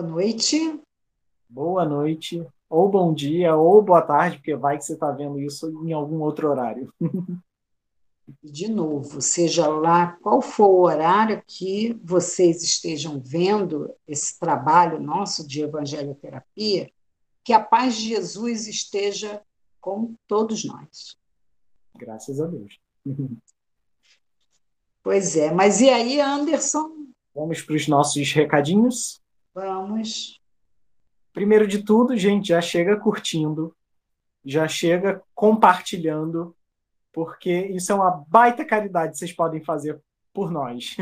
Boa noite. Boa noite, ou bom dia, ou boa tarde, porque vai que você está vendo isso em algum outro horário. De novo, seja lá qual for o horário que vocês estejam vendo esse trabalho nosso de evangelioterapia, que a paz de Jesus esteja com todos nós. Graças a Deus. Pois é, mas e aí, Anderson? Vamos para os nossos recadinhos? Vamos. Primeiro de tudo, gente, já chega curtindo, já chega compartilhando, porque isso é uma baita caridade que vocês podem fazer por nós.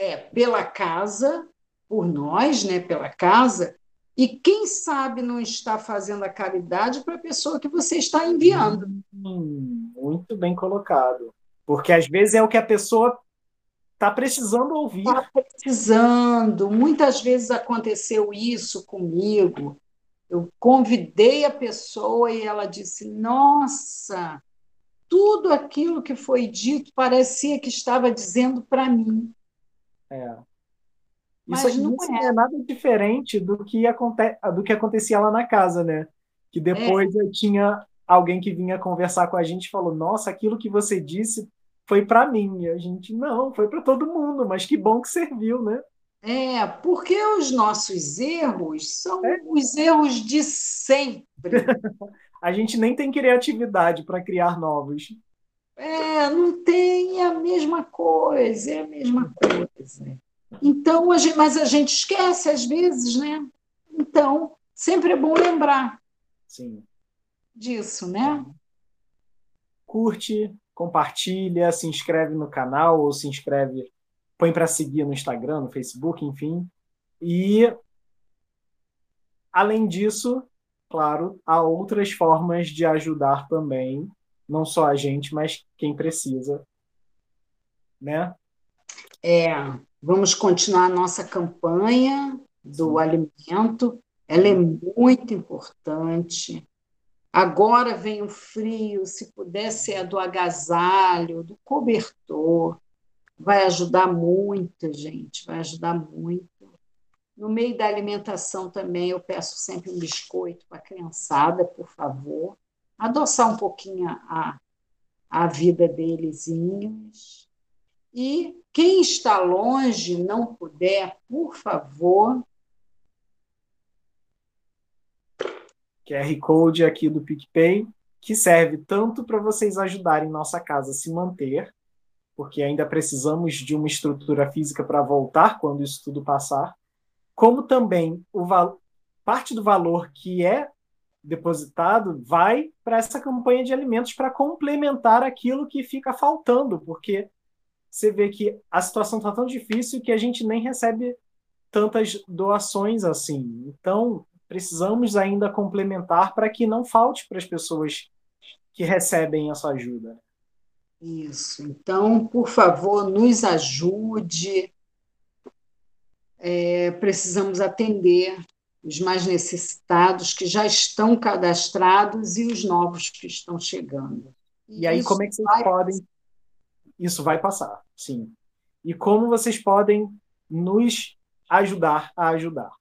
É, pela casa, por nós, né, pela casa, e quem sabe não está fazendo a caridade para a pessoa que você está enviando. Hum, muito bem colocado. Porque às vezes é o que a pessoa está precisando ouvir. Está precisando. Muitas vezes aconteceu isso comigo. Eu convidei a pessoa e ela disse: Nossa, tudo aquilo que foi dito parecia que estava dizendo para mim. É. Mas isso não, é. é. nada diferente do que, aconte... do que acontecia lá na casa, né? Que depois é. tinha alguém que vinha conversar com a gente e falou: Nossa, aquilo que você disse foi para mim. A gente, não, foi para todo mundo, mas que bom que serviu, né? É, porque os nossos erros são é. os erros de sempre. a gente nem tem criatividade para criar novos. É, não tem a mesma coisa, é a mesma coisa. Então, a gente, mas a gente esquece às vezes, né? Então, sempre é bom lembrar Sim. disso, né? Curte, compartilha, se inscreve no canal ou se inscreve, põe para seguir no Instagram, no Facebook, enfim. E além disso, claro, há outras formas de ajudar também, não só a gente, mas quem precisa, né? É, vamos continuar a nossa campanha do alimento. Ela é muito importante. Agora vem o frio, se puder ser a do agasalho, do cobertor, vai ajudar muito, gente, vai ajudar muito. No meio da alimentação também, eu peço sempre um biscoito para a criançada, por favor. Adoçar um pouquinho a, a vida deles. E quem está longe, não puder, por favor, QR Code aqui do PicPay, que serve tanto para vocês ajudarem nossa casa a se manter, porque ainda precisamos de uma estrutura física para voltar quando isso tudo passar, como também o parte do valor que é depositado vai para essa campanha de alimentos para complementar aquilo que fica faltando, porque você vê que a situação está tão difícil que a gente nem recebe tantas doações assim. Então, precisamos ainda complementar para que não falte para as pessoas que recebem essa ajuda. Isso. Então, por favor, nos ajude. É, precisamos atender os mais necessitados que já estão cadastrados e os novos que estão chegando. E, e aí, como é que vocês podem. Passar. Isso vai passar, sim. E como vocês podem nos ajudar a ajudar?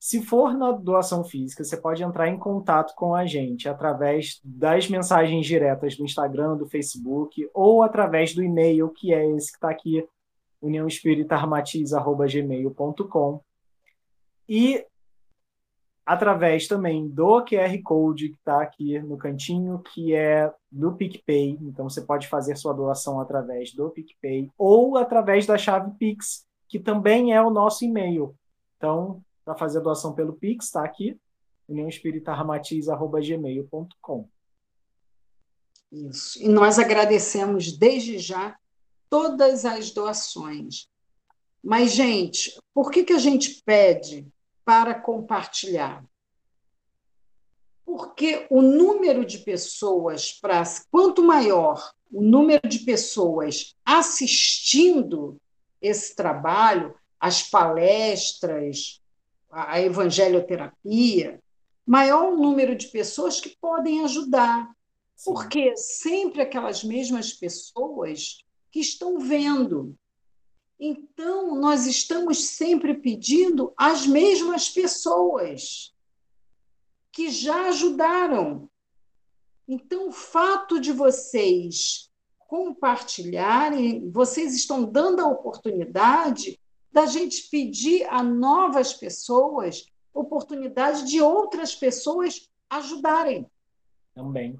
Se for na doação física, você pode entrar em contato com a gente através das mensagens diretas do Instagram, do Facebook, ou através do e-mail, que é esse que está aqui, uniãoespiritarmatiz.gmail.com. E através também do QR Code que está aqui no cantinho, que é do PicPay. Então você pode fazer sua doação através do PicPay ou através da chave Pix, que também é o nosso e-mail. Então, para fazer a doação pelo Pix, está aqui, uniãoespiritarramatiz.gmail.com. Isso. E nós agradecemos desde já todas as doações. Mas, gente, por que, que a gente pede para compartilhar? Porque o número de pessoas, para quanto maior o número de pessoas assistindo esse trabalho, as palestras, a evangelioterapia, maior o número de pessoas que podem ajudar. Porque sempre aquelas mesmas pessoas que estão vendo. Então, nós estamos sempre pedindo às mesmas pessoas que já ajudaram. Então, o fato de vocês compartilharem, vocês estão dando a oportunidade da gente pedir a novas pessoas oportunidade de outras pessoas ajudarem. Também.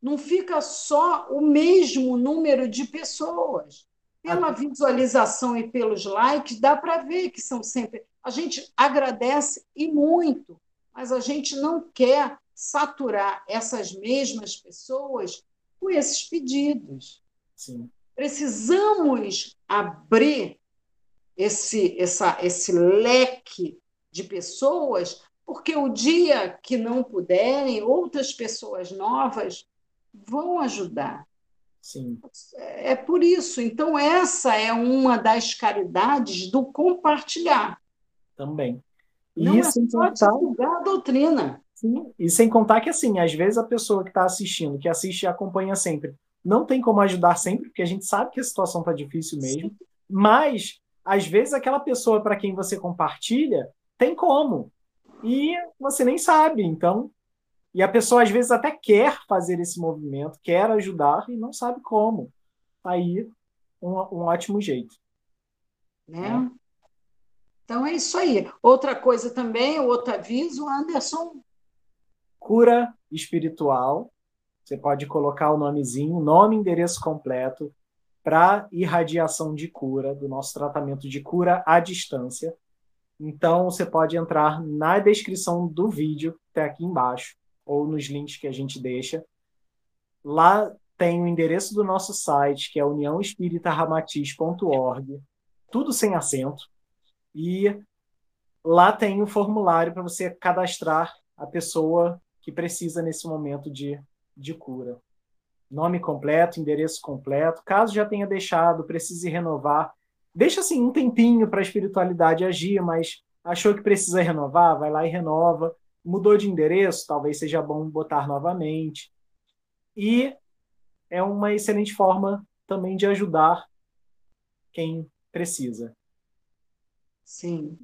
Não fica só o mesmo número de pessoas. Pela visualização e pelos likes, dá para ver que são sempre. A gente agradece e muito, mas a gente não quer saturar essas mesmas pessoas com esses pedidos. Sim. Precisamos abrir esse, essa, esse leque de pessoas, porque o dia que não puderem, outras pessoas novas vão ajudar. Sim. É por isso. Então, essa é uma das caridades do compartilhar. Também. E Não é só contar... divulgar a doutrina. Sim. E sem contar que, assim, às vezes a pessoa que está assistindo, que assiste e acompanha sempre, não tem como ajudar sempre, porque a gente sabe que a situação está difícil mesmo, Sim. mas, às vezes, aquela pessoa para quem você compartilha tem como. E você nem sabe. Então, e a pessoa às vezes até quer fazer esse movimento, quer ajudar e não sabe como. Aí, um, um ótimo jeito. Né? É. Então é isso aí. Outra coisa também, outro aviso, Anderson. Cura espiritual. Você pode colocar o nomezinho, nome, endereço completo para irradiação de cura, do nosso tratamento de cura à distância. Então, você pode entrar na descrição do vídeo, está aqui embaixo, ou nos links que a gente deixa. Lá tem o endereço do nosso site, que é uniãoespíritaramatiz.org, tudo sem acento. E lá tem o um formulário para você cadastrar a pessoa que precisa nesse momento de, de cura. Nome completo, endereço completo. Caso já tenha deixado, precise renovar. Deixa assim um tempinho para a espiritualidade agir, mas achou que precisa renovar, vai lá e renova mudou de endereço, talvez seja bom botar novamente. E é uma excelente forma também de ajudar quem precisa. Sim.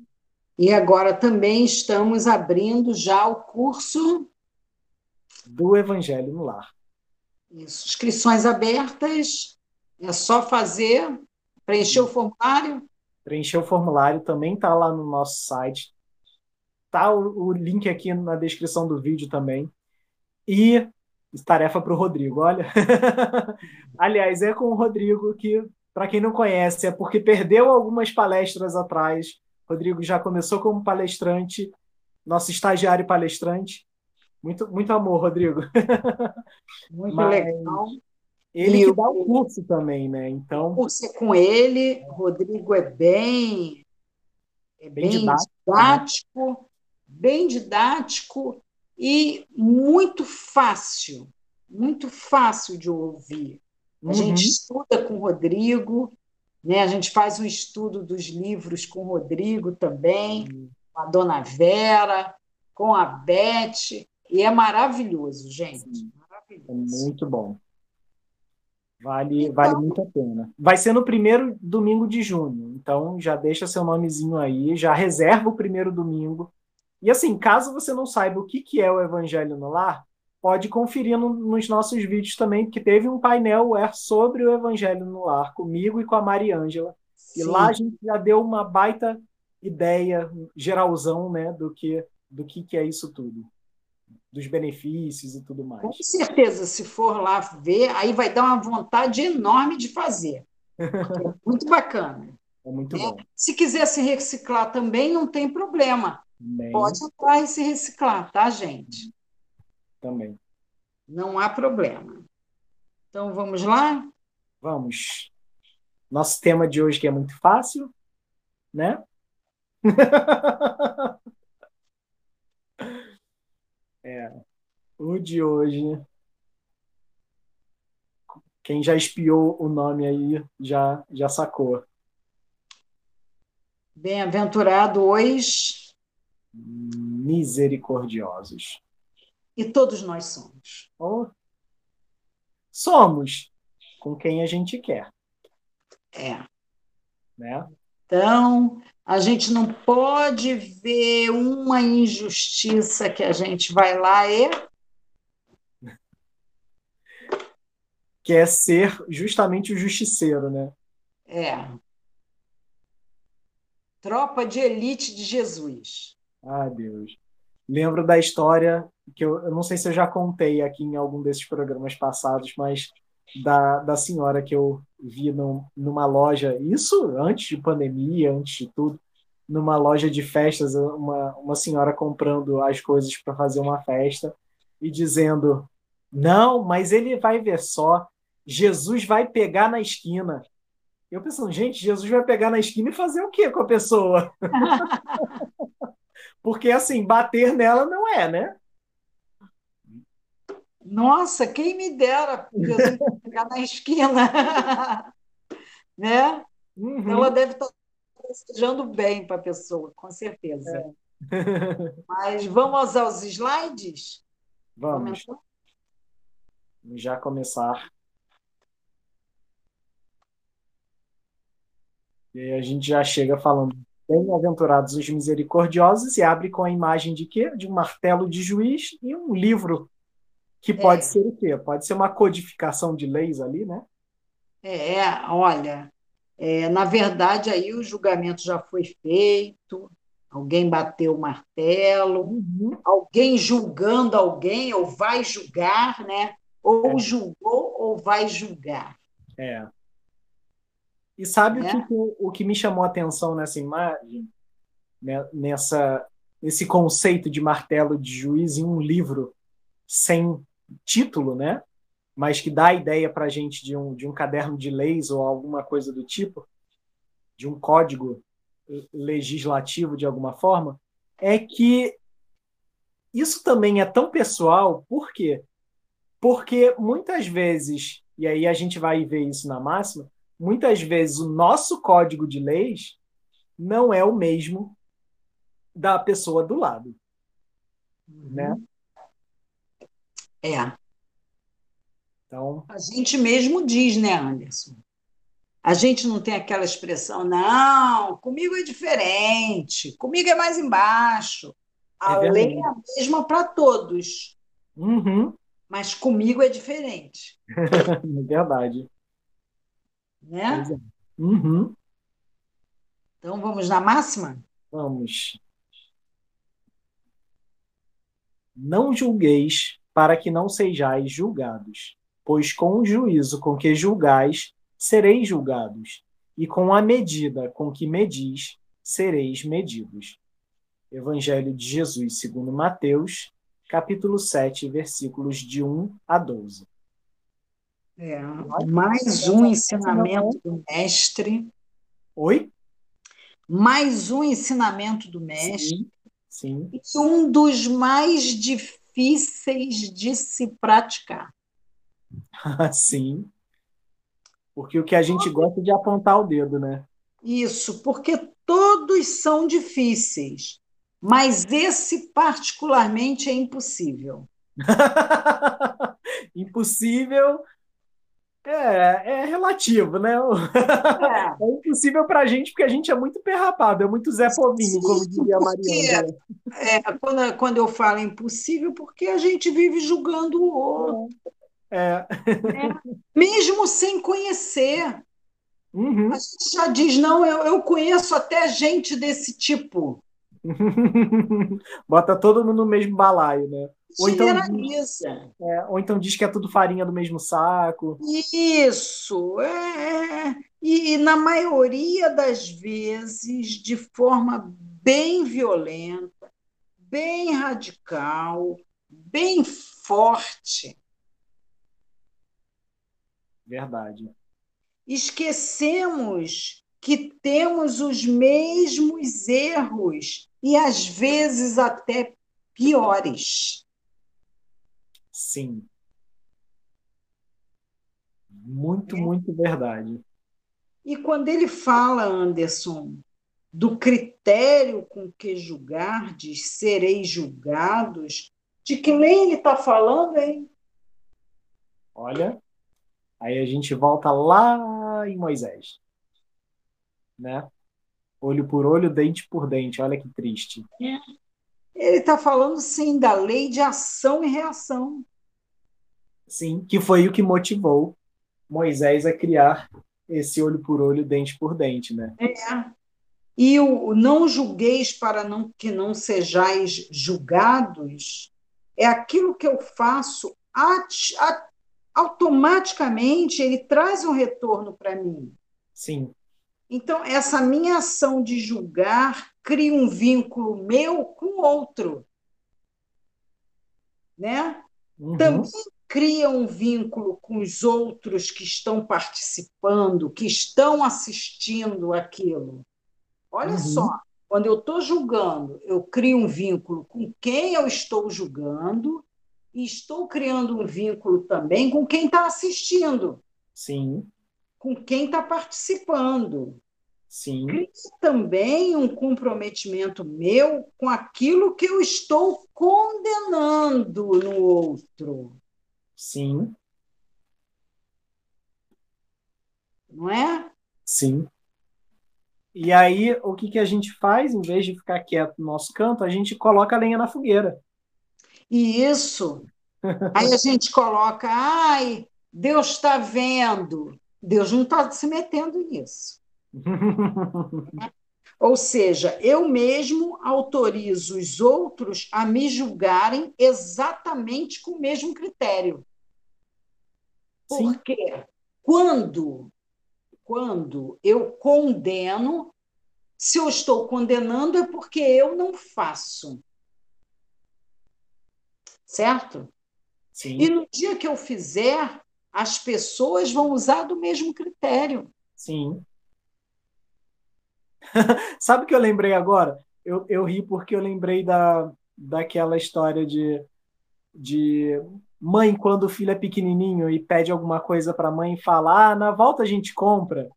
E agora também estamos abrindo já o curso do Evangelho no Lar. Isso. Inscrições abertas. É só fazer, preencher o formulário. Preencher o formulário também está lá no nosso site. Tá o, o link aqui na descrição do vídeo também. E tarefa para o Rodrigo, olha. Aliás, é com o Rodrigo que, para quem não conhece, é porque perdeu algumas palestras atrás. Rodrigo já começou como palestrante, nosso estagiário palestrante. Muito, muito amor, Rodrigo. Muito Mas legal. Ele e que dá o curso também, né? Então. O curso é com ele, o Rodrigo é bem, é bem, bem didático, didático né? bem didático e muito fácil, muito fácil de ouvir. A uhum. gente estuda com o Rodrigo, né? a gente faz um estudo dos livros com o Rodrigo também, uhum. com a Dona Vera, com a Beth, e é maravilhoso, gente. Maravilhoso. É muito bom. Vale, então, vale muito a pena. Vai ser no primeiro domingo de junho, então já deixa seu nomezinho aí, já reserva o primeiro domingo e assim, caso você não saiba o que, que é o Evangelho no Lar, pode conferir no, nos nossos vídeos também, porque teve um painel sobre o Evangelho no Lar, comigo e com a Mariângela. E lá a gente já deu uma baita ideia, geralzão, né, do que, do que, que é isso tudo. Dos benefícios e tudo mais. Com certeza, se for lá ver, aí vai dar uma vontade enorme de fazer. É muito bacana. É muito é. bom. Se quiser se reciclar também, não tem problema. Também. Pode entrar e se reciclar, tá, gente? Também. Não há problema. Então, vamos lá? Vamos. Nosso tema de hoje que é muito fácil, né? é. O de hoje. Quem já espiou o nome aí já, já sacou. Bem-aventurado hoje misericordiosos. E todos nós somos. Oh. Somos com quem a gente quer. É. Né? Então, a gente não pode ver uma injustiça que a gente vai lá e. Quer ser justamente o justiceiro, né? É. Tropa de elite de Jesus. Ah, Deus. Lembro da história que eu, eu não sei se eu já contei aqui em algum desses programas passados, mas da, da senhora que eu vi no, numa loja, isso antes de pandemia, antes de tudo, numa loja de festas, uma, uma senhora comprando as coisas para fazer uma festa e dizendo: Não, mas ele vai ver só, Jesus vai pegar na esquina. Eu pensando, gente, Jesus vai pegar na esquina e fazer o quê com a pessoa? Porque assim, bater nela não é, né? Nossa, quem me dera Jesus pegar na esquina. né? Uhum. Ela deve estar desejando bem para a pessoa, com certeza. É. Mas vamos aos slides? Vamos. Começar? Já começar. E aí a gente já chega falando Bem-aventurados os misericordiosos e abre com a imagem de quê? De um martelo de juiz e um livro que pode é. ser o quê? Pode ser uma codificação de leis ali, né? É, olha, é, na verdade aí o julgamento já foi feito, alguém bateu o martelo, uhum. alguém julgando alguém ou vai julgar, né? Ou é. julgou ou vai julgar. É. E sabe é. o, que, o que me chamou a atenção nessa imagem? Né, nessa, esse conceito de martelo de juiz em um livro sem título, né? mas que dá a ideia para a gente de um, de um caderno de leis ou alguma coisa do tipo, de um código legislativo de alguma forma, é que isso também é tão pessoal, por quê? Porque muitas vezes, e aí a gente vai ver isso na máxima, muitas vezes o nosso código de leis não é o mesmo da pessoa do lado. Uhum. Né? É. Então... A gente mesmo diz, né, Anderson? A gente não tem aquela expressão, não, comigo é diferente, comigo é mais embaixo. A é lei é a mesma para todos. Uhum. Mas comigo é diferente. é verdade. Né? É. Uhum. Então vamos na máxima? Vamos. Não julgueis para que não sejais julgados, pois com o juízo com que julgais, sereis julgados, e com a medida com que medis, sereis medidos. Evangelho de Jesus segundo Mateus, capítulo 7, versículos de 1 a 12. É, mais um ensinamento do mestre. Oi? Mais um ensinamento do mestre. Sim. sim. E um dos mais difíceis de se praticar. sim. Porque o que a gente gosta é de apontar o dedo, né? Isso, porque todos são difíceis, mas esse particularmente é impossível. impossível é, é relativo, né? É, é impossível para a gente, porque a gente é muito perrapado, é muito Zé Povinho, como diria a Mariana. É, quando, quando eu falo impossível, porque a gente vive julgando o outro. É. é. Mesmo sem conhecer. Uhum. A gente já diz, não, eu, eu conheço até gente desse tipo. Bota todo mundo no mesmo balaio, né? Ou então, diz, é, ou então diz que é tudo farinha do mesmo saco. Isso, é. E, e na maioria das vezes, de forma bem violenta, bem radical, bem forte. Verdade. Esquecemos que temos os mesmos erros e às vezes até piores. Sim. Muito, é. muito verdade. E quando ele fala, Anderson, do critério com que julgardes, sereis julgados, de que lei ele está falando, hein? Olha, aí a gente volta lá em Moisés. né? Olho por olho, dente por dente. Olha que triste. É. Ele está falando, sim, da lei de ação e reação. Sim, que foi o que motivou Moisés a criar esse olho por olho, dente por dente, né? É. E o não julgueis para não, que não sejais julgados é aquilo que eu faço at, at, automaticamente ele traz um retorno para mim. Sim. Então, essa minha ação de julgar cria um vínculo meu com outro. Né? Uhum. Também cria um vínculo com os outros que estão participando, que estão assistindo aquilo. Olha uhum. só, quando eu estou julgando, eu crio um vínculo com quem eu estou julgando e estou criando um vínculo também com quem está assistindo. Sim. Com quem está participando. Sim. Cria também um comprometimento meu com aquilo que eu estou condenando no outro. Sim. Não é? Sim. E aí, o que, que a gente faz? Em vez de ficar quieto no nosso canto, a gente coloca a lenha na fogueira. E isso. Aí a gente coloca, ai, Deus está vendo. Deus não está se metendo nisso. Ou seja, eu mesmo autorizo os outros a me julgarem exatamente com o mesmo critério. Porque Sim. quando quando eu condeno, se eu estou condenando é porque eu não faço. Certo? Sim. E no dia que eu fizer, as pessoas vão usar do mesmo critério. Sim. Sabe o que eu lembrei agora? Eu, eu ri porque eu lembrei da, daquela história de, de mãe, quando o filho é pequenininho e pede alguma coisa para a mãe e fala: ah, na volta a gente compra.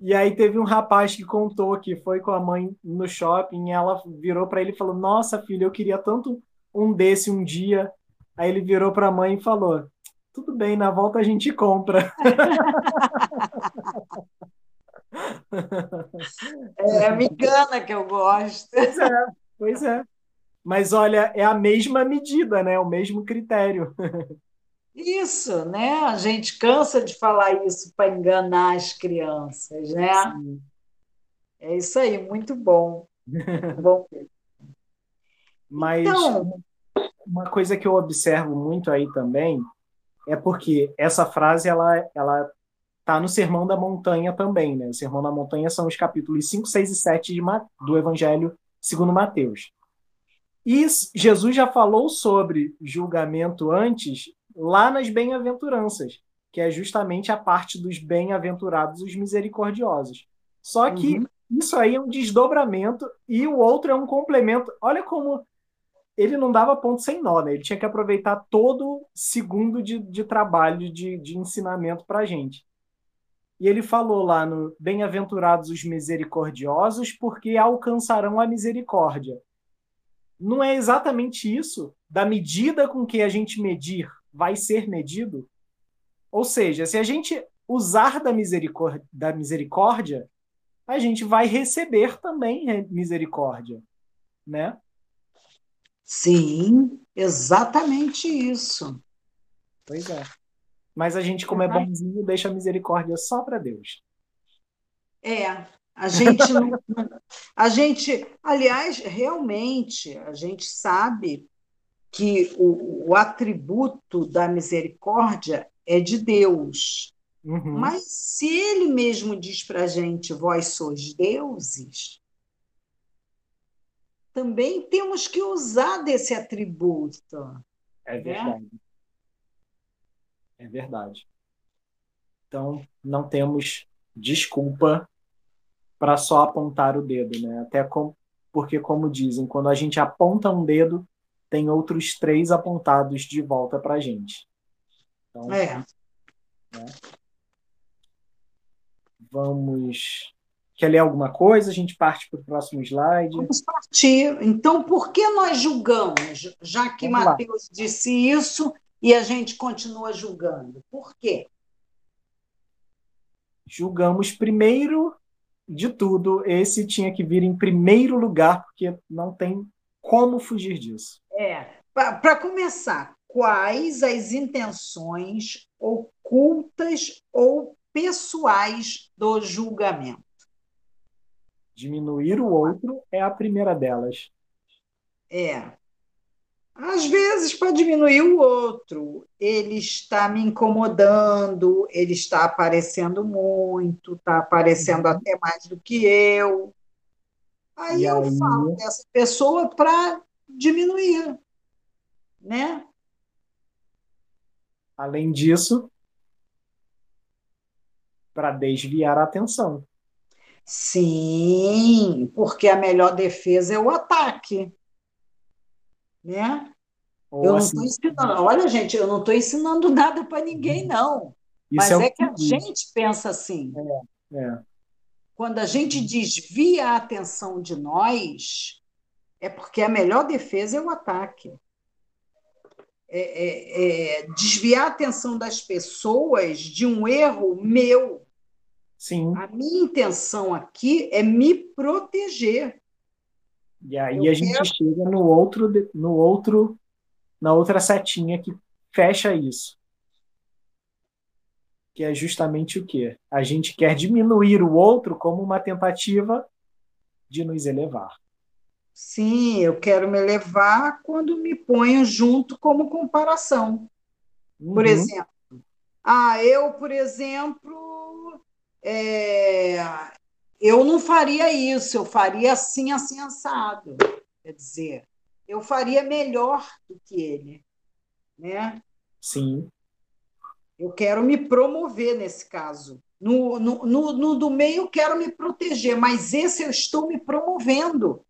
E aí teve um rapaz que contou que foi com a mãe no shopping ela virou para ele e falou: Nossa, filho, eu queria tanto um desse um dia. Aí ele virou para a mãe e falou: Tudo bem, na volta a gente compra. É a migana que eu gosto. Pois é, pois é. Mas olha, é a mesma medida, né? O mesmo critério. Isso, né? A gente cansa de falar isso para enganar as crianças, né? Sim. É isso aí, muito bom. bom. Mas então, uma coisa que eu observo muito aí também é porque essa frase ela ela tá no Sermão da Montanha também, né? O Sermão da Montanha são os capítulos 5, 6 e 7 de, do Evangelho segundo Mateus. E Jesus já falou sobre julgamento antes, lá nas bem-aventuranças, que é justamente a parte dos bem-aventurados, os misericordiosos. Só que uhum. isso aí é um desdobramento e o outro é um complemento. Olha como ele não dava ponto sem nó, né? Ele tinha que aproveitar todo segundo de, de trabalho, de, de ensinamento para a gente. E ele falou lá no Bem-aventurados os misericordiosos, porque alcançarão a misericórdia não é exatamente isso da medida com que a gente medir vai ser medido? Ou seja, se a gente usar da misericórdia, da misericórdia a gente vai receber também misericórdia, né? Sim, exatamente isso. Pois é. Mas a gente, como é bonzinho, deixa a misericórdia só para Deus. É, a gente não, a gente, aliás, realmente a gente sabe que o, o atributo da misericórdia é de Deus. Uhum. Mas se ele mesmo diz para a gente, vós sois deuses, também temos que usar desse atributo. É né? verdade. Né? É verdade. Então, não temos desculpa para só apontar o dedo, né? Até com, porque, como dizem, quando a gente aponta um dedo, tem outros três apontados de volta para a gente. Então, é. Né? Vamos. Quer ler alguma coisa? A gente parte para o próximo slide. Vamos partir. Então, por que nós julgamos? Já que Vamos Mateus lá. disse isso e a gente continua julgando. Por quê? Julgamos primeiro de tudo, esse tinha que vir em primeiro lugar, porque não tem como fugir disso. É. Para começar, quais as intenções ocultas ou pessoais do julgamento? Diminuir o outro é a primeira delas. É. Às vezes, para diminuir o outro, ele está me incomodando, ele está aparecendo muito, está aparecendo uhum. até mais do que eu. Aí e eu falo dessa pessoa para diminuir, né? Além disso, para desviar a atenção. Sim, porque a melhor defesa é o ataque. Né? Ou eu assim, não estou ensinando. Olha, gente, eu não estou ensinando nada para ninguém, não. Mas é, é que a gente pensa assim. É, é. Quando a gente desvia a atenção de nós, é porque a melhor defesa é o ataque. É, é, é, desviar a atenção das pessoas de um erro meu. Sim. A minha intenção aqui é me proteger. E aí Eu a gente quero... chega no outro, no outro, na outra setinha que fecha isso. Que é justamente o quê? A gente quer diminuir o outro como uma tentativa de nos elevar. Sim, eu quero me elevar quando me ponho junto como comparação. Uhum. Por exemplo, ah, eu, por exemplo, é, eu não faria isso, eu faria assim, assim, assado. Quer dizer, eu faria melhor do que ele. Né? Sim. Eu quero me promover nesse caso. No, no, no, no do meio, eu quero me proteger, mas esse eu estou me promovendo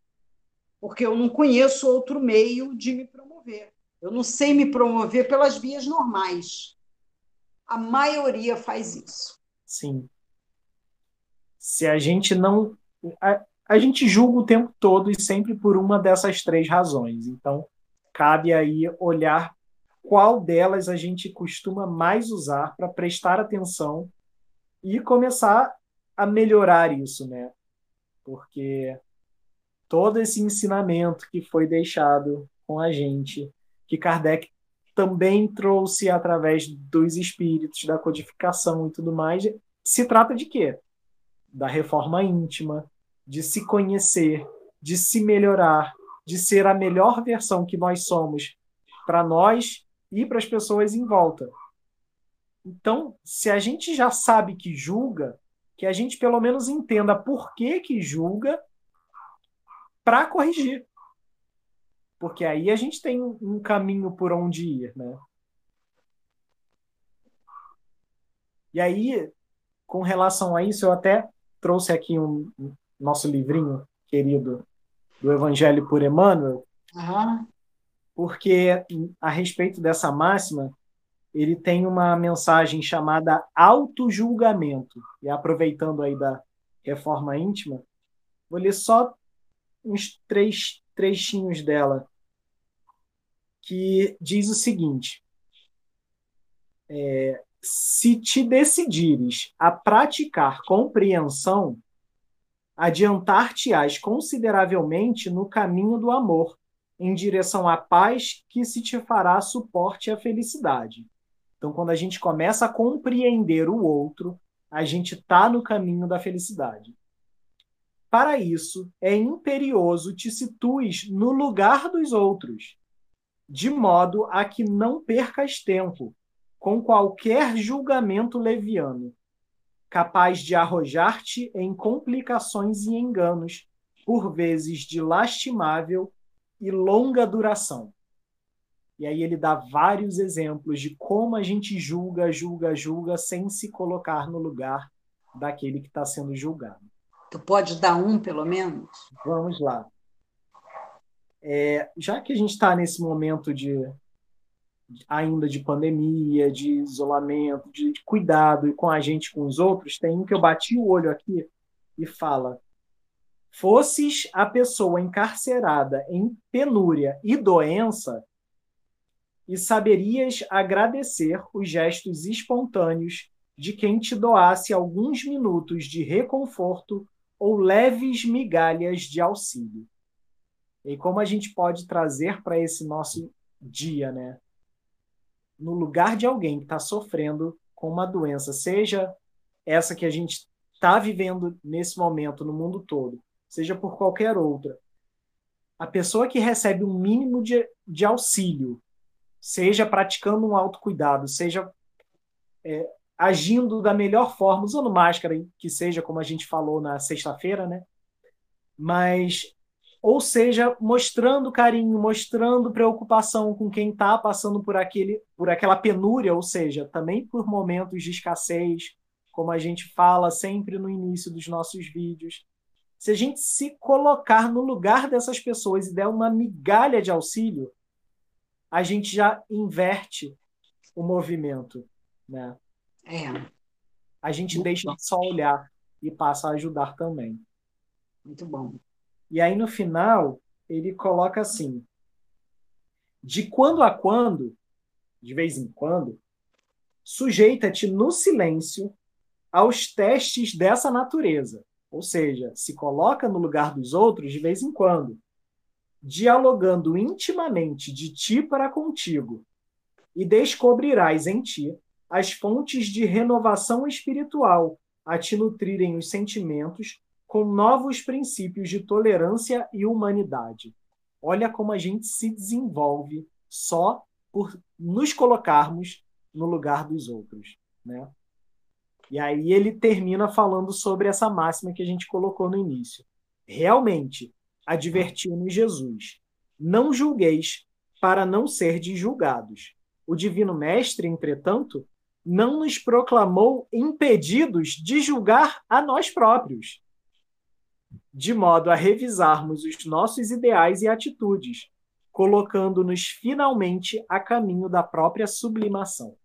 porque eu não conheço outro meio de me promover. Eu não sei me promover pelas vias normais. A maioria faz isso. Sim. Se a gente não. A, a gente julga o tempo todo e sempre por uma dessas três razões. Então, cabe aí olhar qual delas a gente costuma mais usar para prestar atenção e começar a melhorar isso, né? Porque todo esse ensinamento que foi deixado com a gente, que Kardec também trouxe através dos espíritos, da codificação e tudo mais, se trata de quê? Da reforma íntima, de se conhecer, de se melhorar, de ser a melhor versão que nós somos para nós e para as pessoas em volta. Então, se a gente já sabe que julga, que a gente pelo menos entenda por que que julga para corrigir. Porque aí a gente tem um caminho por onde ir, né? E aí, com relação a isso, eu até trouxe aqui um, um nosso livrinho querido do Evangelho por Emmanuel, uhum. porque a respeito dessa máxima, ele tem uma mensagem chamada auto-julgamento. E aproveitando aí da reforma íntima, vou ler só uns três trechinhos dela, que diz o seguinte: é, se te decidires a praticar compreensão, adiantar-te-ás consideravelmente no caminho do amor, em direção à paz que se te fará suporte à felicidade. Então, quando a gente começa a compreender o outro, a gente está no caminho da felicidade. Para isso, é imperioso te situes no lugar dos outros, de modo a que não percas tempo com qualquer julgamento leviano, capaz de arrojar-te em complicações e enganos, por vezes de lastimável e longa duração. E aí ele dá vários exemplos de como a gente julga, julga, julga, sem se colocar no lugar daquele que está sendo julgado. Tu pode dar um, pelo menos? Vamos lá. É, já que a gente está nesse momento de ainda de pandemia, de isolamento, de, cuidado e com a gente com os outros, tem um que eu bati o olho aqui e fala: fosses a pessoa encarcerada em penúria e doença, e saberias agradecer os gestos espontâneos de quem te doasse alguns minutos de reconforto ou leves migalhas de auxílio. E como a gente pode trazer para esse nosso dia, né? No lugar de alguém que está sofrendo com uma doença, seja essa que a gente está vivendo nesse momento no mundo todo, seja por qualquer outra, a pessoa que recebe um mínimo de, de auxílio, seja praticando um autocuidado, seja é, agindo da melhor forma, usando máscara, que seja como a gente falou na sexta-feira, né? Mas ou seja, mostrando carinho, mostrando preocupação com quem está passando por aquele, por aquela penúria, ou seja, também por momentos de escassez, como a gente fala sempre no início dos nossos vídeos. Se a gente se colocar no lugar dessas pessoas e der uma migalha de auxílio, a gente já inverte o movimento, né? É. A gente deixa de só olhar e passa a ajudar também. Muito bom. E aí, no final, ele coloca assim: de quando a quando, de vez em quando, sujeita-te no silêncio aos testes dessa natureza. Ou seja, se coloca no lugar dos outros de vez em quando, dialogando intimamente de ti para contigo, e descobrirás em ti as fontes de renovação espiritual a te nutrirem os sentimentos com novos princípios de tolerância e humanidade. Olha como a gente se desenvolve só por nos colocarmos no lugar dos outros, né? E aí ele termina falando sobre essa máxima que a gente colocou no início. Realmente, advertiu-nos Jesus: não julgueis para não serdes julgados. O divino mestre, entretanto, não nos proclamou impedidos de julgar a nós próprios de modo a revisarmos os nossos ideais e atitudes, colocando-nos finalmente a caminho da própria sublimação.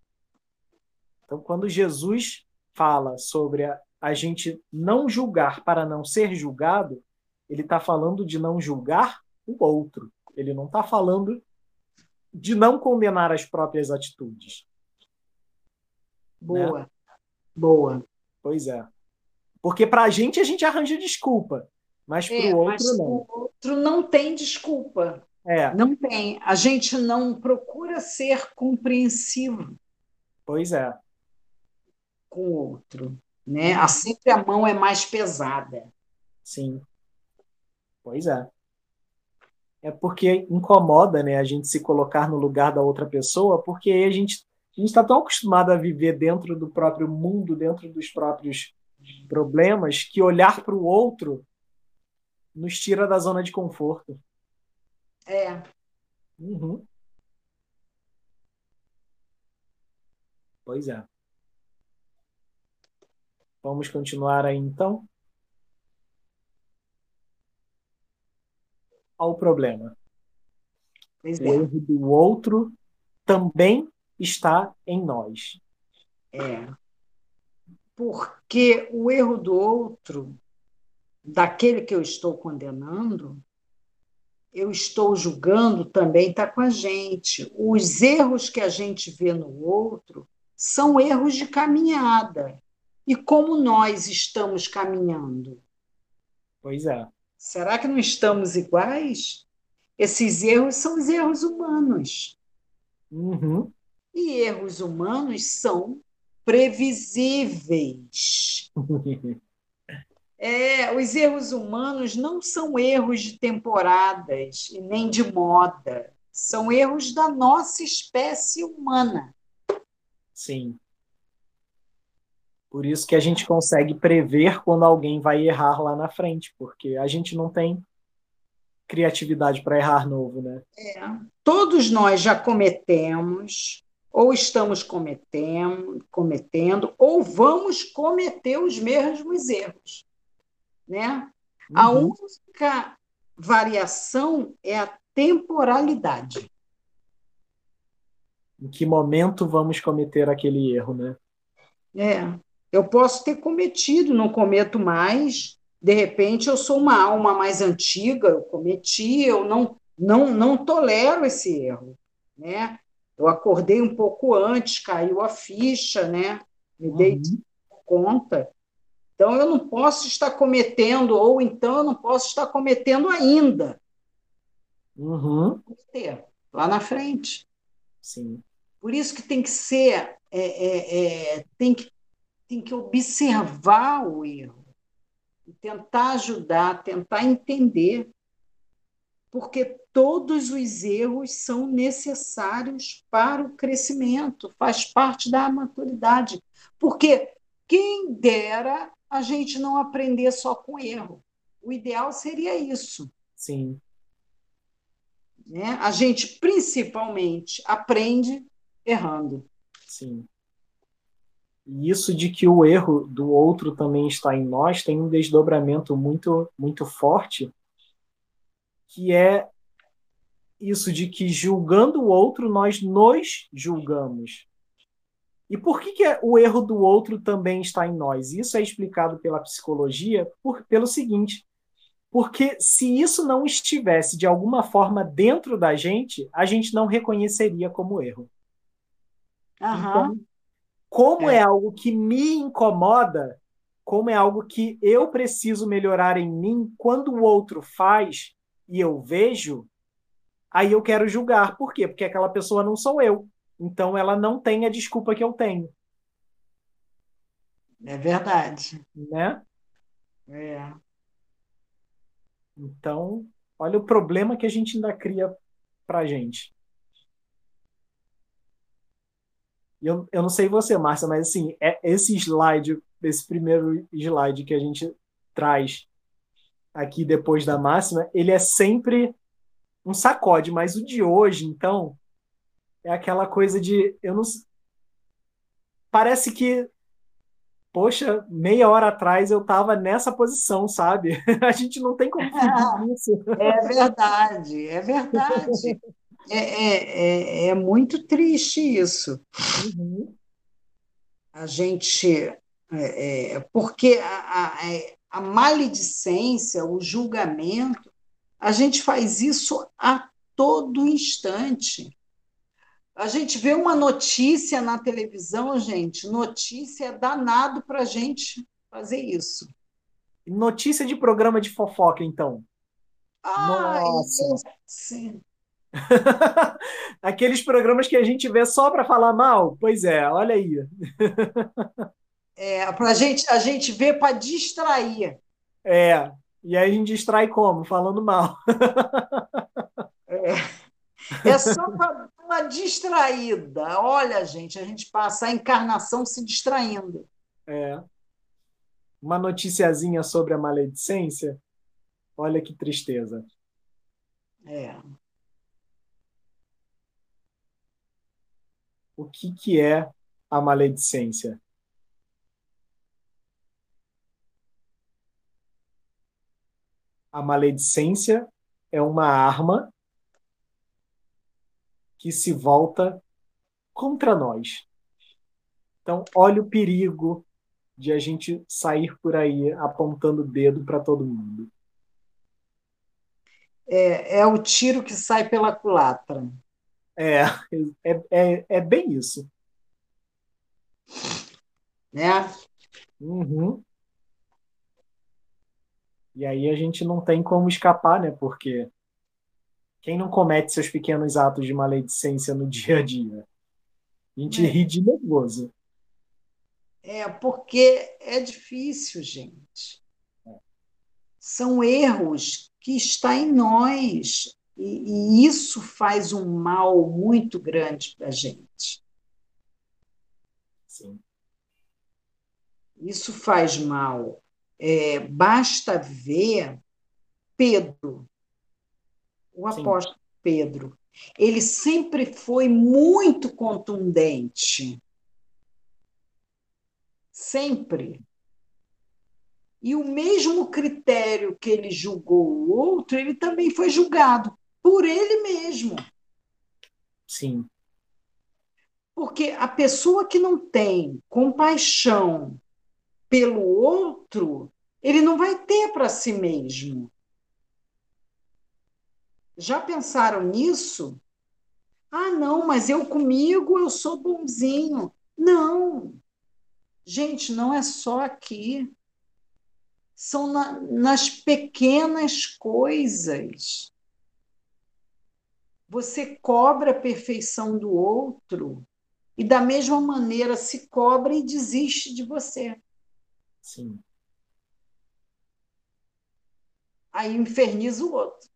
Então, quando Jesus fala sobre a, a gente não julgar para não ser julgado, ele está falando de não julgar o outro. Ele não está falando de não condenar as próprias atitudes. Boa. Né? Boa. Pois é. Porque para a gente, a gente arranja desculpa, mas para o é, outro não. O outro não tem desculpa. É. Não tem. A gente não procura ser compreensivo. Pois é. Com o outro. Né? A sempre a mão é mais pesada. Sim. Pois é. É porque incomoda né, a gente se colocar no lugar da outra pessoa, porque a gente a está tão acostumado a viver dentro do próprio mundo, dentro dos próprios problemas que olhar para o outro nos tira da zona de conforto. É. Uhum. Pois é. Vamos continuar aí então? Ao problema. Pois o é. erro do outro também está em nós. É porque o erro do outro, daquele que eu estou condenando, eu estou julgando também está com a gente. Os erros que a gente vê no outro são erros de caminhada. E como nós estamos caminhando? Pois é. Será que não estamos iguais? Esses erros são os erros humanos. Uhum. E erros humanos são previsíveis. É, os erros humanos não são erros de temporadas e nem de moda, são erros da nossa espécie humana. Sim. Por isso que a gente consegue prever quando alguém vai errar lá na frente, porque a gente não tem criatividade para errar novo, né? É. Todos nós já cometemos ou estamos cometendo, cometendo, ou vamos cometer os mesmos erros. Né? Uhum. A única variação é a temporalidade. Em que momento vamos cometer aquele erro, né? É. Eu posso ter cometido, não cometo mais. De repente, eu sou uma alma mais antiga, eu cometi, eu não, não, não tolero esse erro. Né? Eu acordei um pouco antes, caiu a ficha, né? Me dei uhum. conta. Então, eu não posso estar cometendo, ou então eu não posso estar cometendo ainda. Uhum. Lá na frente. Sim. Por isso que tem que ser, é, é, é, tem, que, tem que observar o erro, e tentar ajudar, tentar entender, porque todos os erros são necessários para o crescimento, faz parte da maturidade. Porque quem dera a gente não aprender só com erro. O ideal seria isso. Sim. Né? A gente principalmente aprende errando. Sim. E isso de que o erro do outro também está em nós tem um desdobramento muito muito forte, que é isso de que julgando o outro nós nos julgamos. E por que, que o erro do outro também está em nós? Isso é explicado pela psicologia por, pelo seguinte: porque se isso não estivesse de alguma forma dentro da gente, a gente não reconheceria como erro. Uhum. Então, como é. é algo que me incomoda, como é algo que eu preciso melhorar em mim, quando o outro faz e eu vejo, aí eu quero julgar. Por quê? Porque aquela pessoa não sou eu. Então ela não tem a desculpa que eu tenho. É verdade. Né? É. Então, olha o problema que a gente ainda cria pra gente. Eu, eu não sei você, Márcia, mas assim, é esse slide, esse primeiro slide que a gente traz aqui depois da máxima, ele é sempre um sacode, mas o de hoje, então, é aquela coisa de eu não parece que poxa, meia hora atrás eu estava nessa posição, sabe? A gente não tem como fugir disso. É verdade, é verdade. É, é, é, é muito triste isso. Uhum. A gente. É, é porque a, a, a maledicência, o julgamento, a gente faz isso a todo instante. A gente vê uma notícia na televisão, gente, notícia é danado para a gente fazer isso. Notícia de programa de fofoca, então. Ai, Nossa. Sim. Aqueles programas que a gente vê só para falar mal? Pois é, olha aí. é, pra gente, a gente vê para distrair. É, e aí a gente distrai como? Falando mal. é. É só para uma distraída. Olha, gente, a gente passa a encarnação se distraindo. É. Uma noticiazinha sobre a maledicência. Olha que tristeza. É. O que, que é a maledicência? A maledicência é uma arma que se volta contra nós. Então, olha o perigo de a gente sair por aí apontando o dedo para todo mundo. É, é o tiro que sai pela culatra. É, é, é, é bem isso. Né? Uhum. E aí a gente não tem como escapar, né? Porque quem não comete seus pequenos atos de maledicência no dia a dia? A gente é. ri de nervoso. É, porque é difícil, gente. São erros que estão em nós. E, e isso faz um mal muito grande para a gente. Sim. Isso faz mal. É, basta ver Pedro o apóstolo Sim. Pedro. Ele sempre foi muito contundente. Sempre. E o mesmo critério que ele julgou o outro, ele também foi julgado por ele mesmo. Sim. Porque a pessoa que não tem compaixão pelo outro, ele não vai ter para si mesmo. Já pensaram nisso? Ah, não, mas eu comigo eu sou bonzinho. Não. Gente, não é só aqui. são na, nas pequenas coisas. Você cobra a perfeição do outro e, da mesma maneira, se cobra e desiste de você. Sim. Aí inferniza o outro.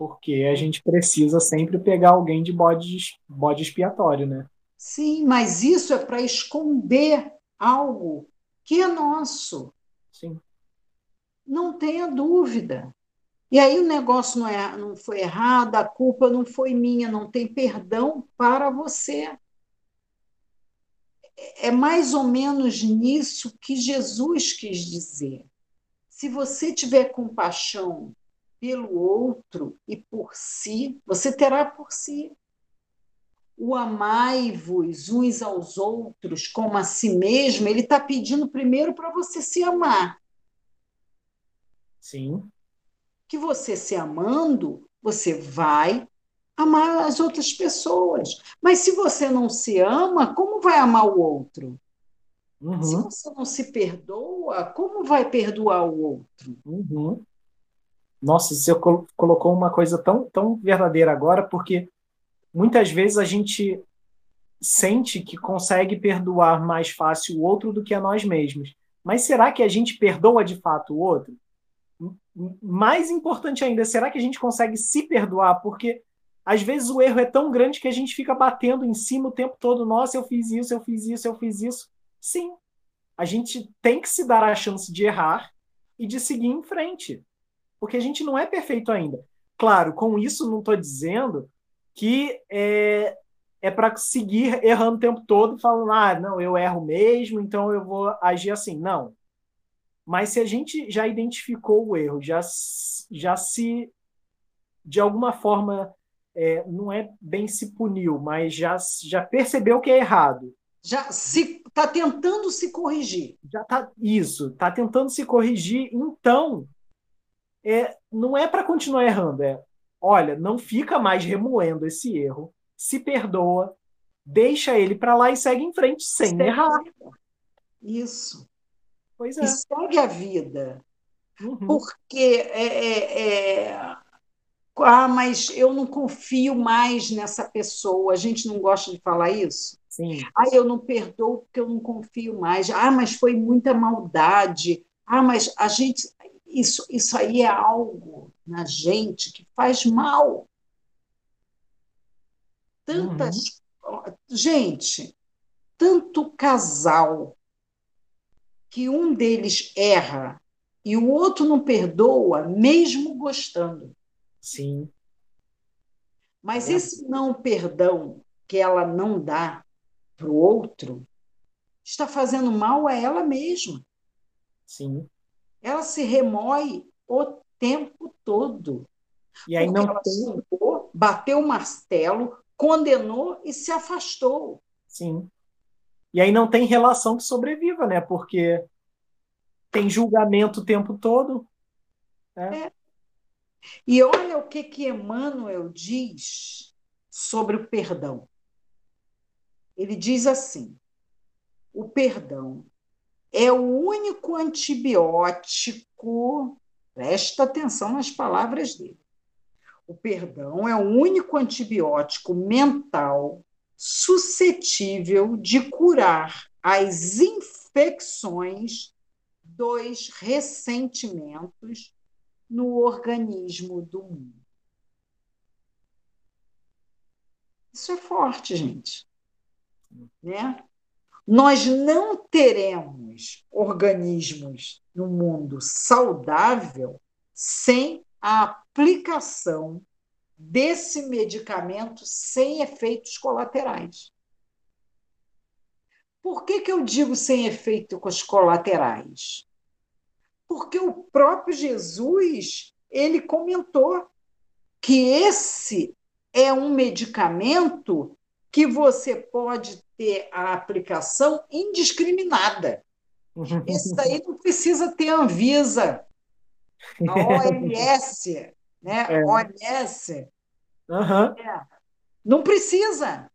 Porque a gente precisa sempre pegar alguém de bode, bode expiatório, né? Sim, mas isso é para esconder algo que é nosso. Sim. Não tenha dúvida. E aí o negócio não, é, não foi errado, a culpa não foi minha, não tem perdão para você. É mais ou menos nisso que Jesus quis dizer. Se você tiver compaixão pelo outro e por si, você terá por si. O amai-vos uns aos outros como a si mesmo, ele está pedindo primeiro para você se amar. Sim que você se amando, você vai amar as outras pessoas. Mas se você não se ama, como vai amar o outro? Uhum. Se você não se perdoa, como vai perdoar o outro? Uhum. Nossa, você colocou uma coisa tão, tão verdadeira agora, porque muitas vezes a gente sente que consegue perdoar mais fácil o outro do que a nós mesmos. Mas será que a gente perdoa de fato o outro? mais importante ainda, será que a gente consegue se perdoar? Porque às vezes o erro é tão grande que a gente fica batendo em cima o tempo todo. Nossa, eu fiz isso, eu fiz isso, eu fiz isso. Sim, a gente tem que se dar a chance de errar e de seguir em frente. Porque a gente não é perfeito ainda. Claro, com isso não estou dizendo que é, é para seguir errando o tempo todo, falando, ah, não, eu erro mesmo, então eu vou agir assim. Não. Mas se a gente já identificou o erro, já, já se, de alguma forma, é, não é bem se puniu, mas já, já percebeu que é errado. Já se está tentando se corrigir. Já tá isso, está tentando se corrigir. Então, é, não é para continuar errando, é, olha, não fica mais remoendo esse erro, se perdoa, deixa ele para lá e segue em frente sem errar. Isso. Pois é. E segue a vida. Uhum. Porque é, é, é, ah, mas eu não confio mais nessa pessoa. A gente não gosta de falar isso? Sim. Ah, eu não perdoo porque eu não confio mais. Ah, mas foi muita maldade. Ah, mas a gente. Isso, isso aí é algo na gente que faz mal. Tantas. Uhum. Gente, tanto casal que um deles erra e o outro não perdoa, mesmo gostando. Sim. Mas é. esse não perdão que ela não dá para o outro está fazendo mal a ela mesma. Sim. Ela se remói o tempo todo. E aí não ela tem... bateu o martelo, condenou e se afastou. Sim. E aí não tem relação que sobreviva, né? Porque tem julgamento o tempo todo. Né? É. E olha o que, que Emmanuel diz sobre o perdão. Ele diz assim: o perdão é o único antibiótico, presta atenção nas palavras dele. O perdão é o único antibiótico mental suscetível de curar as infecções dos ressentimentos no organismo do mundo. Isso é forte, gente. Né? Nós não teremos organismos no mundo saudável sem a aplicação desse medicamento sem efeitos colaterais. Por que, que eu digo sem efeitos colaterais? Porque o próprio Jesus ele comentou que esse é um medicamento que você pode ter a aplicação indiscriminada. Isso daí não precisa ter Anvisa, a OMS, né? É. OMS. Uhum. É. Não precisa.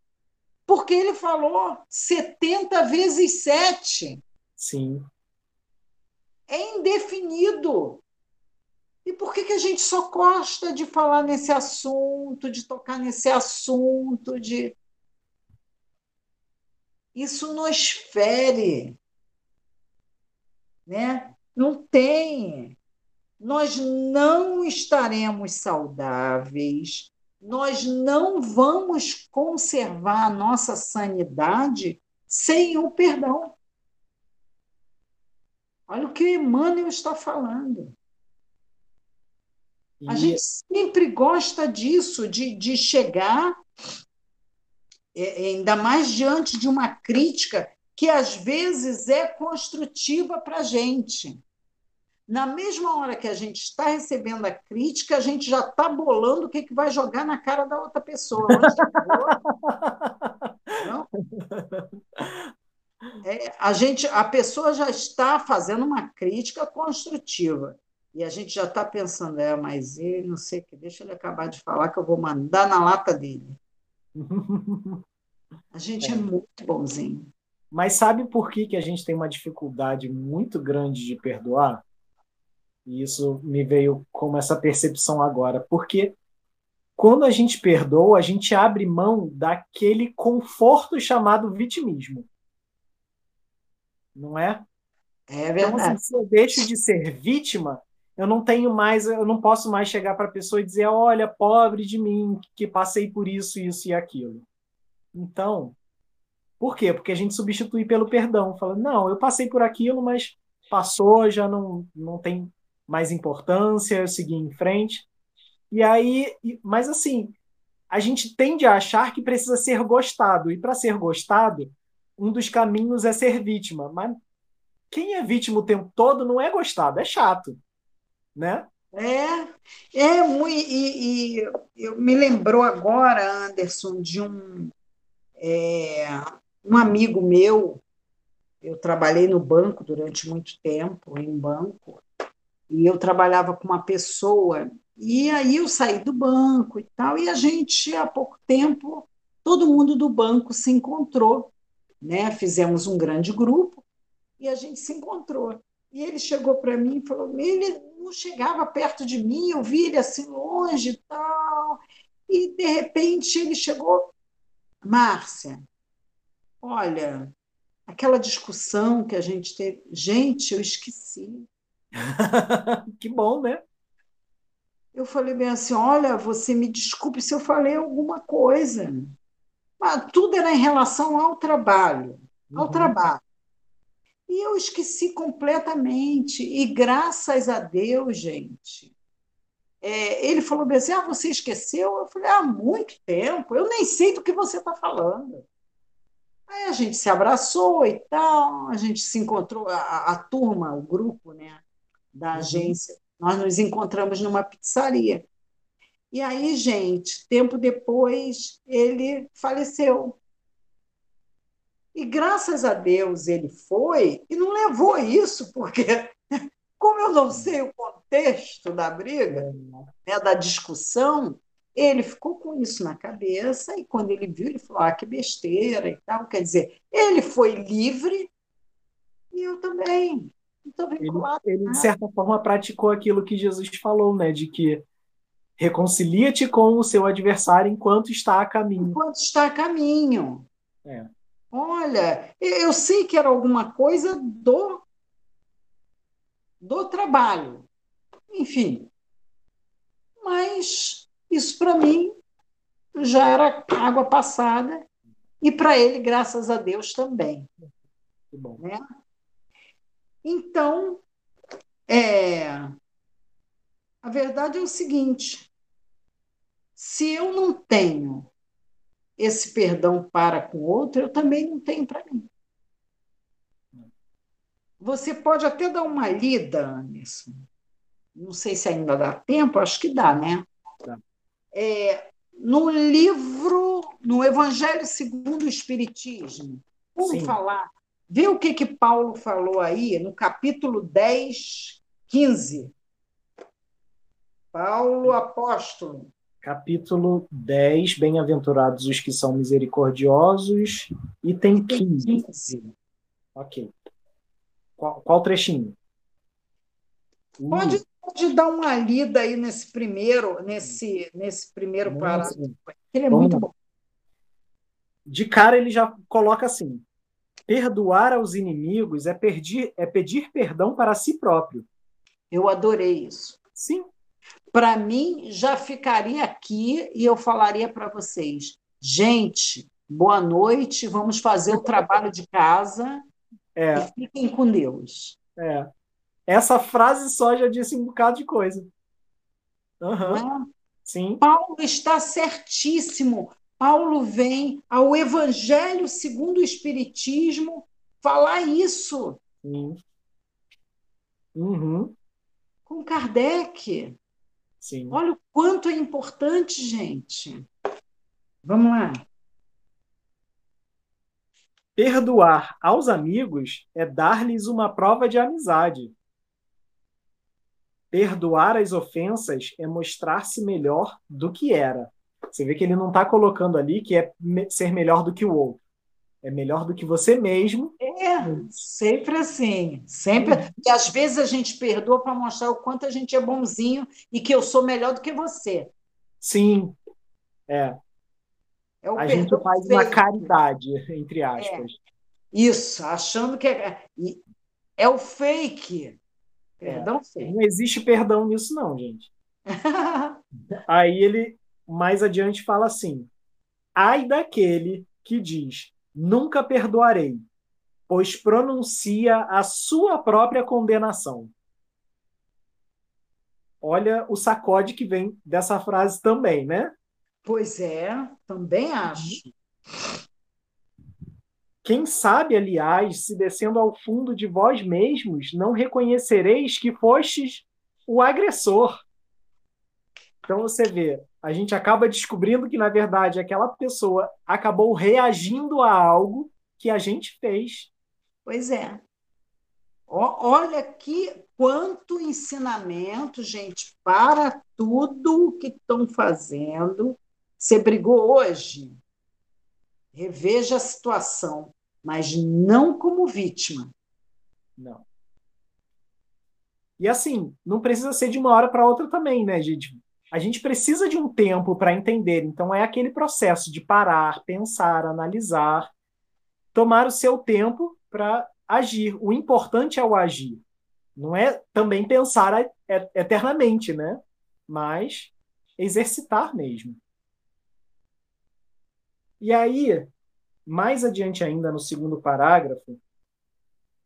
Porque ele falou 70 vezes 7. Sim. é indefinido. E por que, que a gente só gosta de falar nesse assunto, de tocar nesse assunto, de. Isso nos fere. Né? Não tem. Nós não estaremos saudáveis, nós não vamos conservar a nossa sanidade sem o perdão. Olha o que o Emmanuel está falando. E... A gente sempre gosta disso, de, de chegar, é, ainda mais diante de uma crítica que às vezes é construtiva para a gente. Na mesma hora que a gente está recebendo a crítica, a gente já está bolando o que, que vai jogar na cara da outra pessoa. Não? É, a, gente, a pessoa já está fazendo uma crítica construtiva. E a gente já está pensando, é, mas ele, não sei o que, deixa ele acabar de falar que eu vou mandar na lata dele. A gente é, é muito bonzinho. Mas sabe por que, que a gente tem uma dificuldade muito grande de perdoar? E isso me veio como essa percepção agora. Porque quando a gente perdoa, a gente abre mão daquele conforto chamado vitimismo. Não é? É verdade. Então, assim, se eu deixo de ser vítima, eu não tenho mais, eu não posso mais chegar para a pessoa e dizer, olha, pobre de mim, que passei por isso, isso e aquilo. Então, por quê? Porque a gente substitui pelo perdão, fala, não, eu passei por aquilo, mas passou, já não, não tem mais importância, eu segui em frente. E aí, mas assim, a gente tende a achar que precisa ser gostado, e para ser gostado, um dos caminhos é ser vítima. Mas quem é vítima o tempo todo não é gostado, é chato, né? É, é e, e eu me lembrou agora, Anderson, de um, é, um amigo meu. Eu trabalhei no banco durante muito tempo, em banco, e eu trabalhava com uma pessoa, e aí eu saí do banco e tal, e a gente, há pouco tempo, todo mundo do banco se encontrou, né? Fizemos um grande grupo e a gente se encontrou. E ele chegou para mim e falou: ele não chegava perto de mim, eu vi ele assim longe e tal. E de repente ele chegou, Márcia, olha, aquela discussão que a gente teve, gente, eu esqueci. que bom, né? Eu falei bem assim: olha, você me desculpe se eu falei alguma coisa. Mas tudo era em relação ao trabalho, ao uhum. trabalho. E eu esqueci completamente. E graças a Deus, gente, é, ele falou assim: ah, você esqueceu? Eu falei: há muito tempo, eu nem sei do que você está falando. Aí a gente se abraçou e tal, a gente se encontrou, a, a turma, o grupo, né? da uhum. agência, nós nos encontramos numa pizzaria. E aí, gente, tempo depois, ele faleceu. E graças a Deus ele foi e não levou isso, porque, como eu não sei o contexto da briga, né, da discussão, ele ficou com isso na cabeça e quando ele viu, ele falou: ah, que besteira e tal. Quer dizer, ele foi livre e eu também. Ele, ele, de certa forma, praticou aquilo que Jesus falou, né? De que reconcilia-te com o seu adversário enquanto está a caminho. Enquanto está a caminho. É. Olha, eu sei que era alguma coisa do, do trabalho. Enfim. Mas isso para mim já era água passada e para ele, graças a Deus, também. Que bom. Né? Então, é, a verdade é o seguinte: se eu não tenho esse perdão para com o outro, eu também não tenho para mim. Você pode até dar uma lida, Anderson. Não sei se ainda dá tempo, acho que dá, né? Tá. É, no livro, no Evangelho segundo o Espiritismo, vamos Sim. falar Vê o que, que Paulo falou aí no capítulo 10, 15. Paulo apóstolo. Capítulo 10, Bem-aventurados os que são misericordiosos, item 15. 15. Ok. Qual, qual trechinho? Uh. Pode, pode dar uma lida aí nesse primeiro, nesse, nesse primeiro parágrafo. Ele é Vamos muito lá. bom. De cara, ele já coloca assim: perdoar aos inimigos é, pedir, é pedir perdão para si próprio. Eu adorei isso. Sim. Para mim, já ficaria aqui e eu falaria para vocês: gente, boa noite, vamos fazer o trabalho de casa é. e fiquem com Deus. É. Essa frase só já disse um bocado de coisa. Uhum. É? Sim. Paulo está certíssimo. Paulo vem ao Evangelho segundo o Espiritismo falar isso. Sim. Uhum. Com Kardec. Sim. Olha o quanto é importante, gente. Vamos lá. Perdoar aos amigos é dar-lhes uma prova de amizade. Perdoar as ofensas é mostrar-se melhor do que era. Você vê que ele não está colocando ali que é ser melhor do que o outro. É melhor do que você mesmo. É, sempre assim. Sempre. E às vezes a gente perdoa para mostrar o quanto a gente é bonzinho e que eu sou melhor do que você. Sim. É. é a gente faz uma caridade, entre aspas. É. Isso, achando que é, é o fake. Perdão é. Não existe perdão nisso, não, gente. Aí ele, mais adiante, fala assim: ai daquele que diz, nunca perdoarei, pois pronuncia a sua própria condenação. Olha o sacode que vem dessa frase também, né? Pois é, também acho. Quem sabe, aliás, se descendo ao fundo de vós mesmos, não reconhecereis que fostes o agressor. Então você vê, a gente acaba descobrindo que, na verdade, aquela pessoa acabou reagindo a algo que a gente fez. Pois é. Olha que quanto ensinamento, gente, para tudo que estão fazendo. Você brigou hoje? Reveja a situação mas não como vítima. Não. E assim, não precisa ser de uma hora para outra também, né, gente? A gente precisa de um tempo para entender. Então é aquele processo de parar, pensar, analisar, tomar o seu tempo para agir. O importante é o agir. Não é também pensar eternamente, né? Mas exercitar mesmo. E aí, mais adiante ainda, no segundo parágrafo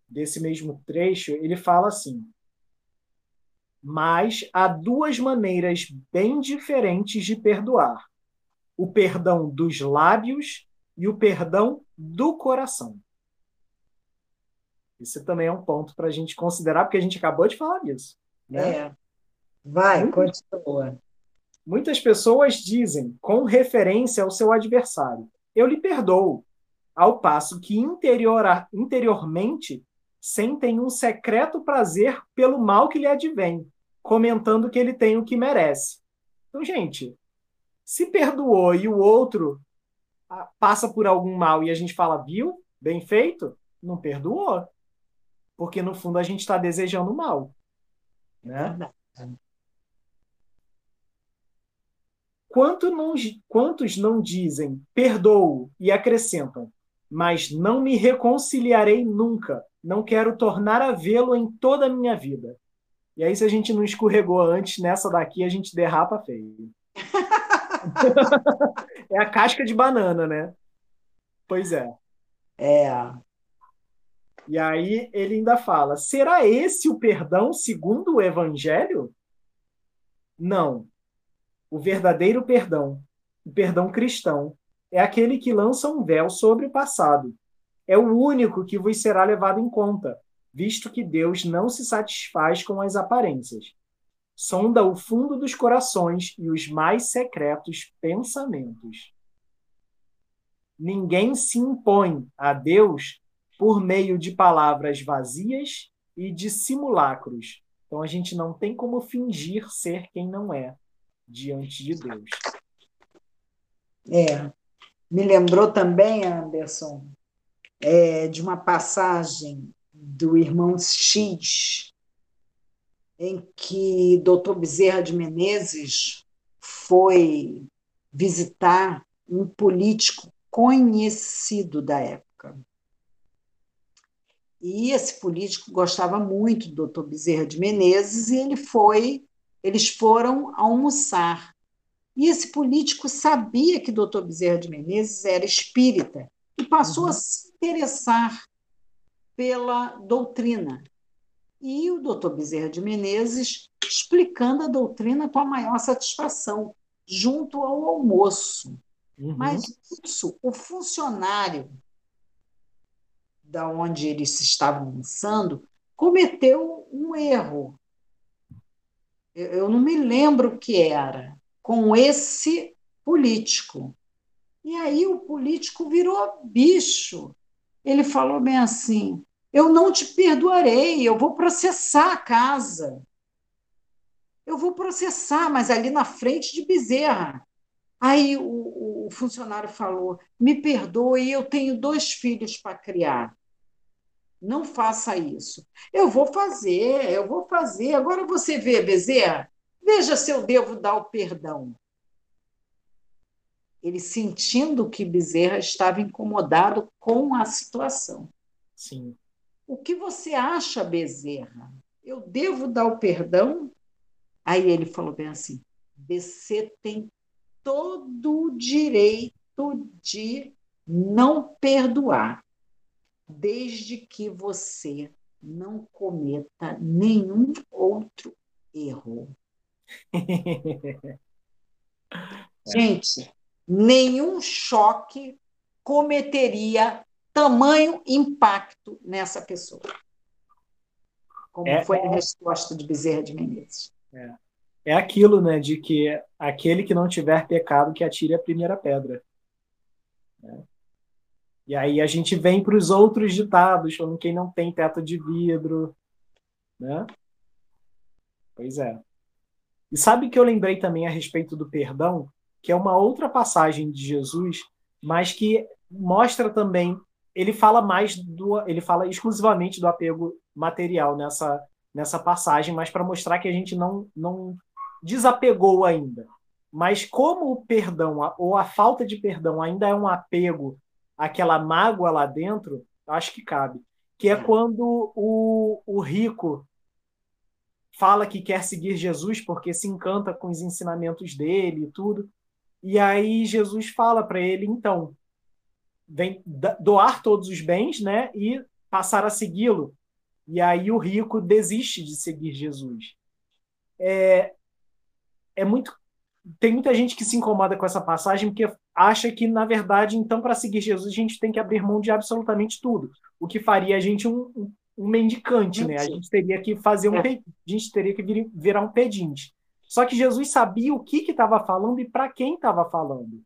desse mesmo trecho, ele fala assim: Mas há duas maneiras bem diferentes de perdoar: o perdão dos lábios e o perdão do coração. Esse também é um ponto para a gente considerar, porque a gente acabou de falar disso. Né? É. Vai, muitas, continua. Muitas pessoas dizem, com referência ao seu adversário, eu lhe perdoo, ao passo que interior, interiormente sentem um secreto prazer pelo mal que lhe advém, comentando que ele tem o que merece. Então, gente, se perdoou e o outro ah, passa por algum mal e a gente fala, viu, bem feito, não perdoou. Porque no fundo a gente está desejando mal. Né? Quanto não, quantos não dizem perdoo e acrescentam mas não me reconciliarei nunca. Não quero tornar a vê-lo em toda a minha vida. E aí, se a gente não escorregou antes, nessa daqui a gente derrapa feio. é a casca de banana, né? Pois é. É. E aí ele ainda fala: será esse o perdão segundo o Evangelho? Não. O verdadeiro perdão, o perdão cristão, é aquele que lança um véu sobre o passado. É o único que vos será levado em conta, visto que Deus não se satisfaz com as aparências. Sonda o fundo dos corações e os mais secretos pensamentos. Ninguém se impõe a Deus por meio de palavras vazias e de simulacros. Então a gente não tem como fingir ser quem não é diante de Deus. É. Me lembrou também, Anderson, é, de uma passagem do irmão X, em que Dr. Bezerra de Menezes foi visitar um político conhecido da época. E esse político gostava muito do Dr. Bezerra de Menezes e ele foi, eles foram almoçar. E esse político sabia que Dr. Bezerra de Menezes era espírita e passou uhum. a se interessar pela doutrina. E o doutor Bezerra de Menezes explicando a doutrina com a maior satisfação, junto ao almoço. Uhum. Mas isso, o funcionário da onde eles estavam almoçando cometeu um erro. Eu não me lembro o que era, com esse político. E aí o político virou bicho. Ele falou bem assim: eu não te perdoarei, eu vou processar a casa. Eu vou processar, mas ali na frente de Bezerra. Aí o, o funcionário falou: me perdoe, eu tenho dois filhos para criar. Não faça isso. Eu vou fazer, eu vou fazer. Agora você vê, Bezerra, veja se eu devo dar o perdão. Ele sentindo que Bezerra estava incomodado com a situação. Sim. O que você acha, Bezerra? Eu devo dar o perdão? Aí ele falou bem assim: você tem todo o direito de não perdoar, desde que você não cometa nenhum outro erro. Gente, nenhum choque cometeria tamanho impacto nessa pessoa. Como é, foi a é. resposta de Bezerra de Menezes. É. é aquilo, né, de que aquele que não tiver pecado que atire a primeira pedra. Né? E aí a gente vem para os outros ditados, falando quem não tem teto de vidro, né? Pois é. E sabe que eu lembrei também a respeito do perdão, que é uma outra passagem de Jesus, mas que mostra também ele fala mais do ele fala exclusivamente do apego material nessa nessa passagem, mas para mostrar que a gente não não desapegou ainda. Mas como o perdão ou a falta de perdão ainda é um apego àquela mágoa lá dentro, acho que cabe. Que é quando o, o rico fala que quer seguir Jesus porque se encanta com os ensinamentos dele e tudo. E aí Jesus fala para ele, então, vem doar todos os bens, né, e passar a segui-lo. E aí o rico desiste de seguir Jesus. É, é muito tem muita gente que se incomoda com essa passagem porque acha que na verdade então para seguir Jesus a gente tem que abrir mão de absolutamente tudo, o que faria a gente um, um, um mendicante, né? A gente teria que fazer um é. a gente teria que vir, virar um pedinte. Só que Jesus sabia o que estava falando e para quem estava falando.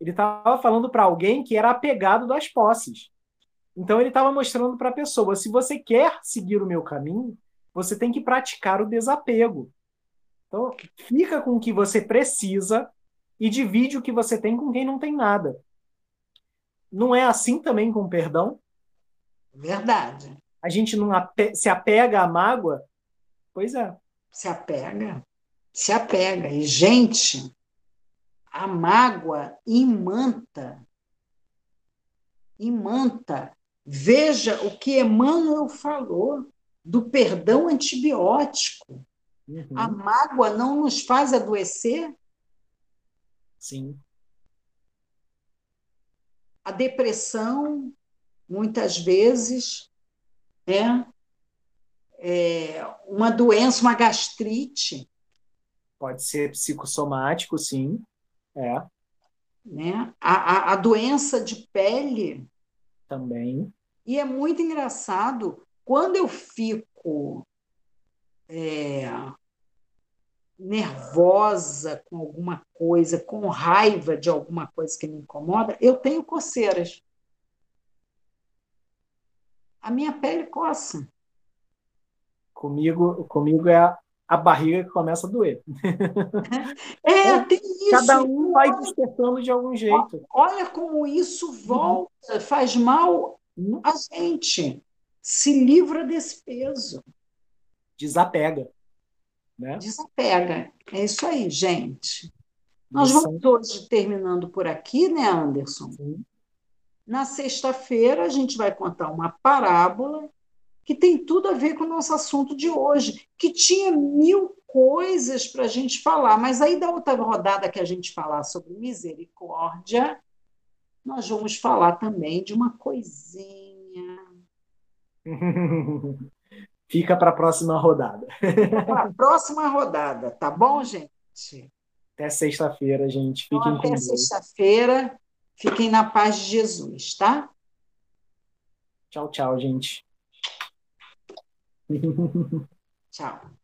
Ele estava falando para alguém que era apegado das posses. Então ele estava mostrando para a pessoa: se você quer seguir o meu caminho, você tem que praticar o desapego. Então, fica com o que você precisa e divide o que você tem com quem não tem nada. Não é assim também com o perdão? Verdade. A gente não ape se apega à mágoa? Pois é. Se apega. Se apega. E, gente, a mágoa imanta. Imanta. Veja o que Emmanuel falou do perdão antibiótico. Uhum. A mágoa não nos faz adoecer? Sim. A depressão, muitas vezes, é, é uma doença, uma gastrite. Pode ser psicossomático, sim. É. Né? A, a, a doença de pele. Também. E é muito engraçado, quando eu fico é, nervosa com alguma coisa, com raiva de alguma coisa que me incomoda, eu tenho coceiras. A minha pele coça. Comigo, comigo é a, a barriga que começa a doer. É, tem isso. Cada um vai despertando de algum jeito. Olha como isso volta, faz mal a gente. Se livra desse peso. Desapega. Né? Desapega. É isso aí, gente. Nós vamos hoje terminando por aqui, né, Anderson? Sim. Na sexta-feira, a gente vai contar uma parábola que tem tudo a ver com o nosso assunto de hoje, que tinha mil coisas para a gente falar, mas aí da outra rodada que a gente falar sobre misericórdia, nós vamos falar também de uma coisinha. Fica para a próxima rodada. Para a próxima rodada, tá bom, gente? Até sexta-feira, gente. Fiquem então, até sexta-feira. Fiquem na paz de Jesus, tá? Tchau, tchau, gente. Tchau.